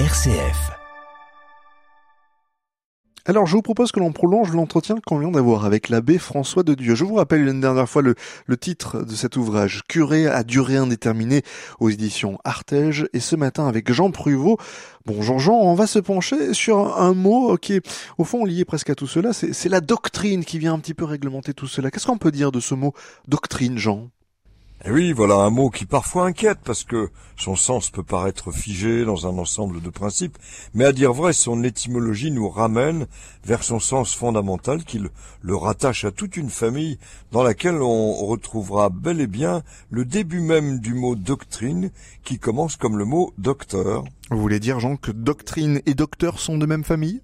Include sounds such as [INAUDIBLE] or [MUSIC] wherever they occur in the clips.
RCF. Alors, je vous propose que l'on prolonge l'entretien qu'on vient d'avoir avec l'abbé François de Dieu. Je vous rappelle une dernière fois le, le titre de cet ouvrage, Curé à durée indéterminée aux éditions Artege. Et ce matin, avec Jean Pruvot. Bonjour Jean, on va se pencher sur un mot qui est, au fond, lié presque à tout cela. C'est la doctrine qui vient un petit peu réglementer tout cela. Qu'est-ce qu'on peut dire de ce mot doctrine, Jean? Et eh oui, voilà un mot qui parfois inquiète parce que son sens peut paraître figé dans un ensemble de principes, mais à dire vrai, son étymologie nous ramène vers son sens fondamental qu'il le rattache à toute une famille dans laquelle on retrouvera bel et bien le début même du mot doctrine qui commence comme le mot docteur. Vous voulez dire, Jean, que doctrine et docteur sont de même famille?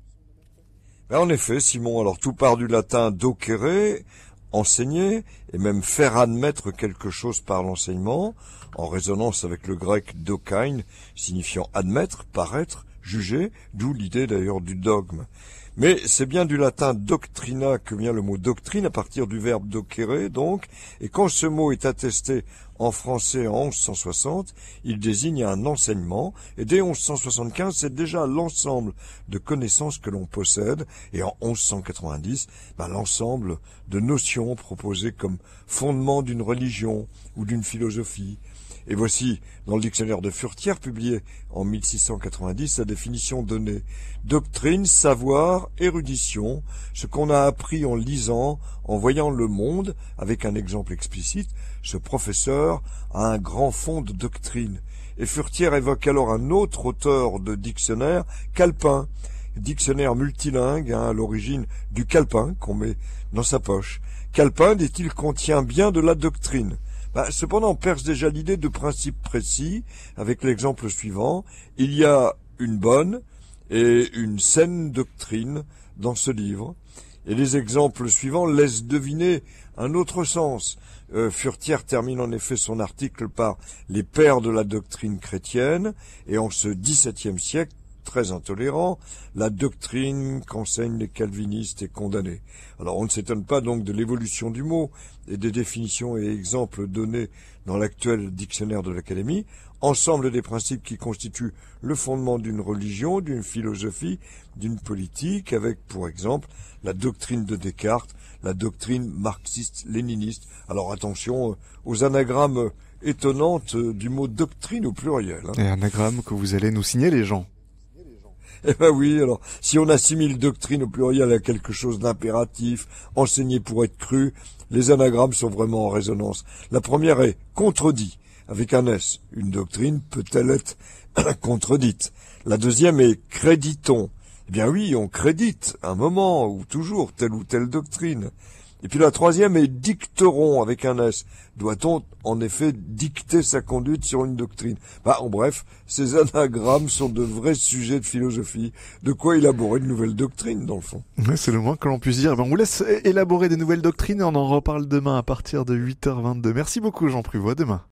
Ben, En effet, Simon, alors tout part du latin docere, enseigner et même faire admettre quelque chose par l'enseignement, en résonance avec le grec dokain, signifiant admettre, paraître, juger, d'où l'idée d'ailleurs du dogme. Mais c'est bien du latin doctrina que vient le mot doctrine à partir du verbe docere, donc, et quand ce mot est attesté en français en 1160, il désigne un enseignement, et dès 1175, c'est déjà l'ensemble de connaissances que l'on possède, et en 1190, ben, l'ensemble de notions proposées comme fondement d'une religion ou d'une philosophie, et voici, dans le dictionnaire de Furtière, publié en 1690, sa définition donnée. Doctrine, savoir, érudition, ce qu'on a appris en lisant, en voyant le monde, avec un exemple explicite, ce professeur a un grand fond de doctrine. Et Furtière évoque alors un autre auteur de dictionnaire, Calpin, dictionnaire multilingue, hein, à l'origine du Calpin qu'on met dans sa poche. Calpin, dit-il, contient bien de la doctrine. Bah, cependant, perce déjà l'idée de principe précis avec l'exemple suivant. Il y a une bonne et une saine doctrine dans ce livre. Et les exemples suivants laissent deviner un autre sens. Euh, Furtière termine en effet son article par les pères de la doctrine chrétienne, et en ce XVIIe siècle, très intolérant, la doctrine qu'enseignent les calvinistes est condamnée. Alors on ne s'étonne pas donc de l'évolution du mot et des définitions et exemples donnés dans l'actuel dictionnaire de l'Académie, ensemble des principes qui constituent le fondement d'une religion, d'une philosophie, d'une politique, avec pour exemple la doctrine de Descartes, la doctrine marxiste-léniniste. Alors attention euh, aux anagrammes étonnantes euh, du mot doctrine au pluriel. Hein. Et anagramme que vous allez nous signer les gens. Eh ben oui, alors, si on assimile doctrine au pluriel à quelque chose d'impératif, enseigné pour être cru, les anagrammes sont vraiment en résonance. La première est contredit, avec un S. Une doctrine peut-elle être [COUGHS] contredite? La deuxième est créditons. Eh bien oui, on crédite, un moment, ou toujours, telle ou telle doctrine. Et puis la troisième est dicteron avec un S. Doit-on en effet dicter sa conduite sur une doctrine? Bah, En bref, ces anagrammes sont de vrais sujets de philosophie. De quoi élaborer de nouvelles doctrines, dans le fond? C'est le moins que l'on puisse dire. Ben, on vous laisse élaborer des nouvelles doctrines et on en reparle demain à partir de 8h22. Merci beaucoup Jean Pruvot. demain.